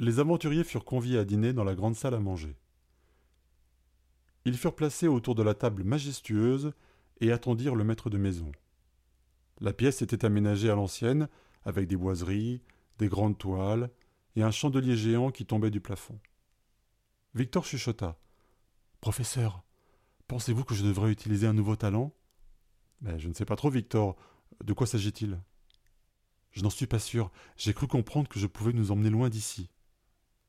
Les aventuriers furent conviés à dîner dans la grande salle à manger. Ils furent placés autour de la table majestueuse et attendirent le maître de maison. La pièce était aménagée à l'ancienne, avec des boiseries, des grandes toiles et un chandelier géant qui tombait du plafond. Victor chuchota. Professeur, pensez-vous que je devrais utiliser un nouveau talent? Ben, Je ne sais pas trop, Victor. De quoi s'agit-il? Je n'en suis pas sûr. J'ai cru comprendre que je pouvais nous emmener loin d'ici.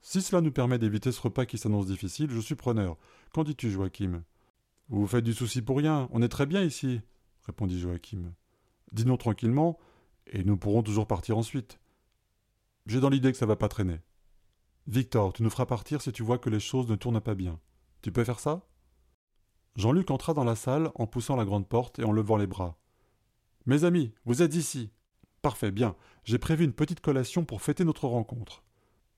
Si cela nous permet d'éviter ce repas qui s'annonce difficile, je suis preneur. Qu'en dis-tu, Joachim? Vous vous faites du souci pour rien. On est très bien ici, répondit Joachim. Dînons tranquillement, et nous pourrons toujours partir ensuite. J'ai dans l'idée que ça va pas traîner. Victor, tu nous feras partir si tu vois que les choses ne tournent pas bien. Tu peux faire ça? Jean-Luc entra dans la salle en poussant la grande porte et en levant les bras. Mes amis, vous êtes ici. Parfait, bien. J'ai prévu une petite collation pour fêter notre rencontre.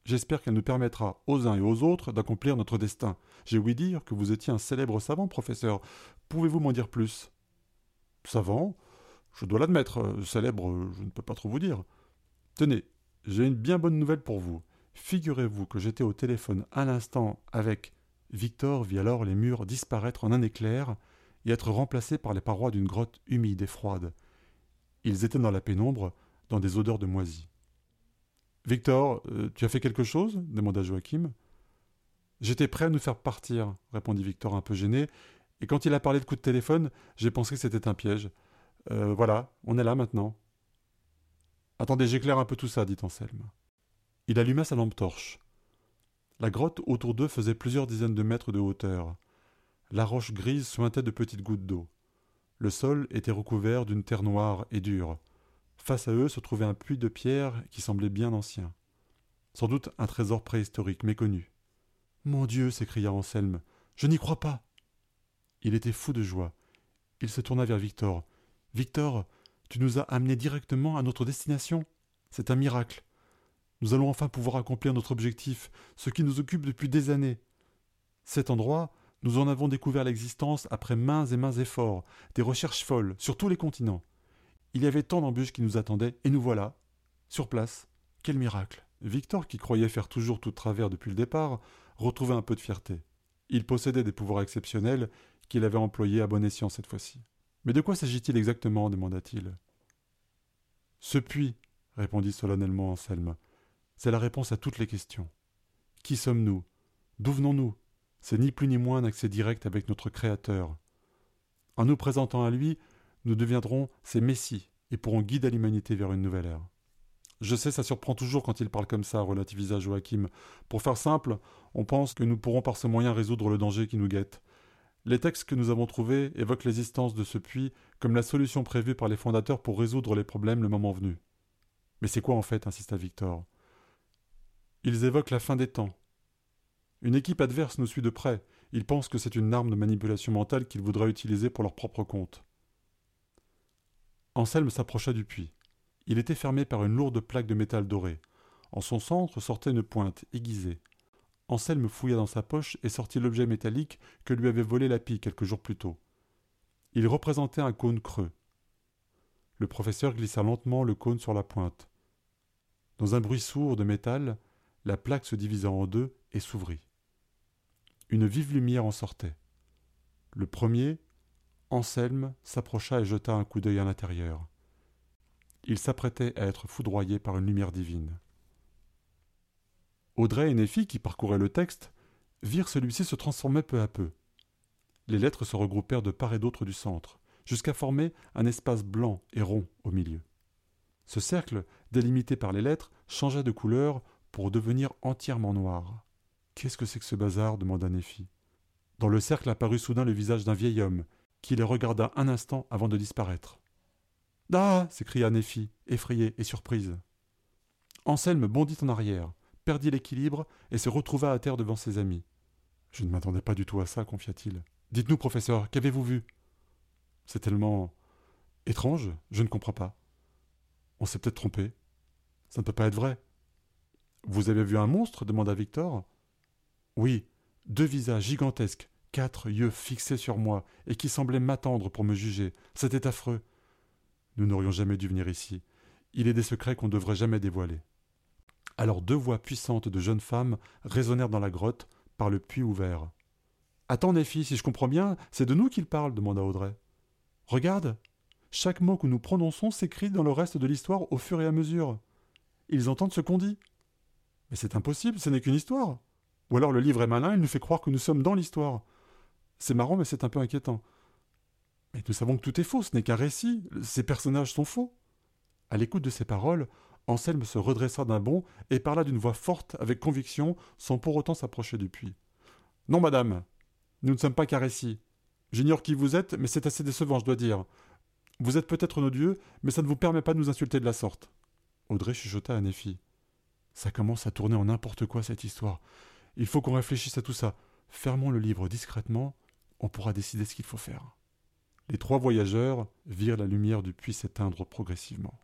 J'espère qu'elle nous permettra aux uns et aux autres d'accomplir notre destin. J'ai ouï dire que vous étiez un célèbre savant, professeur. Pouvez-vous m'en dire plus? Savant? Je dois l'admettre. Célèbre, je ne peux pas trop vous dire. Tenez, j'ai une bien bonne nouvelle pour vous. Figurez-vous que j'étais au téléphone à l'instant avec. Victor vit alors les murs disparaître en un éclair et être remplacés par les parois d'une grotte humide et froide. Ils étaient dans la pénombre, dans des odeurs de moisie. Victor, euh, tu as fait quelque chose? demanda Joachim. J'étais prêt à nous faire partir, répondit Victor un peu gêné, et quand il a parlé de coup de téléphone, j'ai pensé que c'était un piège. Euh, voilà, on est là maintenant. Attendez, j'éclaire un peu tout ça, dit Anselme. Il alluma sa lampe torche. La grotte autour d'eux faisait plusieurs dizaines de mètres de hauteur. La roche grise sointait de petites gouttes d'eau. Le sol était recouvert d'une terre noire et dure. Face à eux se trouvait un puits de pierre qui semblait bien ancien. Sans doute un trésor préhistorique méconnu. Mon Dieu s'écria Anselme, je n'y crois pas. Il était fou de joie. Il se tourna vers Victor. Victor, tu nous as amenés directement à notre destination? C'est un miracle. Nous allons enfin pouvoir accomplir notre objectif, ce qui nous occupe depuis des années. Cet endroit, nous en avons découvert l'existence après mains et mains efforts, des recherches folles, sur tous les continents. Il y avait tant d'embûches qui nous attendaient, et nous voilà, sur place. Quel miracle Victor, qui croyait faire toujours tout travers depuis le départ, retrouvait un peu de fierté. Il possédait des pouvoirs exceptionnels qu'il avait employés à bon escient cette fois-ci. Mais de quoi s'agit-il exactement? demanda-t-il. Ce puits, répondit solennellement Anselme, c'est la réponse à toutes les questions. Qui sommes-nous? D'où venons-nous? C'est ni plus ni moins un accès direct avec notre Créateur. En nous présentant à lui, nous deviendrons ses messies et pourrons guider l'humanité vers une nouvelle ère. Je sais, ça surprend toujours quand il parle comme ça, relativisa Joachim. Pour faire simple, on pense que nous pourrons par ce moyen résoudre le danger qui nous guette. Les textes que nous avons trouvés évoquent l'existence de ce puits comme la solution prévue par les fondateurs pour résoudre les problèmes le moment venu. Mais c'est quoi en fait insista Victor? Ils évoquent la fin des temps. Une équipe adverse nous suit de près. Ils pensent que c'est une arme de manipulation mentale qu'ils voudraient utiliser pour leur propre compte. Anselme s'approcha du puits. Il était fermé par une lourde plaque de métal doré. En son centre sortait une pointe aiguisée. Anselme fouilla dans sa poche et sortit l'objet métallique que lui avait volé la pie quelques jours plus tôt. Il représentait un cône creux. Le professeur glissa lentement le cône sur la pointe. Dans un bruit sourd de métal, la plaque se divisa en deux et s'ouvrit. Une vive lumière en sortait. Le premier, Anselme s'approcha et jeta un coup d'œil à l'intérieur. Il s'apprêtait à être foudroyé par une lumière divine. Audrey et Néphi, qui parcouraient le texte, virent celui-ci se transformer peu à peu. Les lettres se regroupèrent de part et d'autre du centre, jusqu'à former un espace blanc et rond au milieu. Ce cercle, délimité par les lettres, changea de couleur pour devenir entièrement noir. Qu'est-ce que c'est que ce bazar? demanda Néphi. Dans le cercle apparut soudain le visage d'un vieil homme, qui les regarda un instant avant de disparaître. Ah s'écria Néphi, effrayée et surprise. Anselme bondit en arrière, perdit l'équilibre et se retrouva à terre devant ses amis. Je ne m'attendais pas du tout à ça, confia-t-il. Dites-nous, professeur, qu'avez-vous vu? C'est tellement étrange, je ne comprends pas. On s'est peut-être trompé. Ça ne peut pas être vrai. Vous avez vu un monstre? demanda Victor. Oui, deux visages gigantesques, quatre yeux fixés sur moi et qui semblaient m'attendre pour me juger. C'était affreux. Nous n'aurions jamais dû venir ici. Il est des secrets qu'on ne devrait jamais dévoiler. Alors deux voix puissantes de jeunes femmes résonnèrent dans la grotte par le puits ouvert. Attends, Nephi, si je comprends bien, c'est de nous qu'ils parlent, demanda Audrey. Regarde, chaque mot que nous prononçons s'écrit dans le reste de l'histoire au fur et à mesure. Ils entendent ce qu'on dit. Mais c'est impossible, ce n'est qu'une histoire. Ou alors le livre est malin, il nous fait croire que nous sommes dans l'histoire. C'est marrant, mais c'est un peu inquiétant. Mais nous savons que tout est faux, ce n'est qu'un récit, ces personnages sont faux. À l'écoute de ces paroles, Anselme se redressa d'un bond et parla d'une voix forte, avec conviction, sans pour autant s'approcher du puits. Non, madame, nous ne sommes pas qu'un récit. J'ignore qui vous êtes, mais c'est assez décevant, je dois dire. Vous êtes peut-être nos dieux, mais ça ne vous permet pas de nous insulter de la sorte. Audrey chuchota à Nephi. Ça commence à tourner en n'importe quoi cette histoire. Il faut qu'on réfléchisse à tout ça. Fermons le livre discrètement, on pourra décider ce qu'il faut faire. Les trois voyageurs virent la lumière du puits s'éteindre progressivement.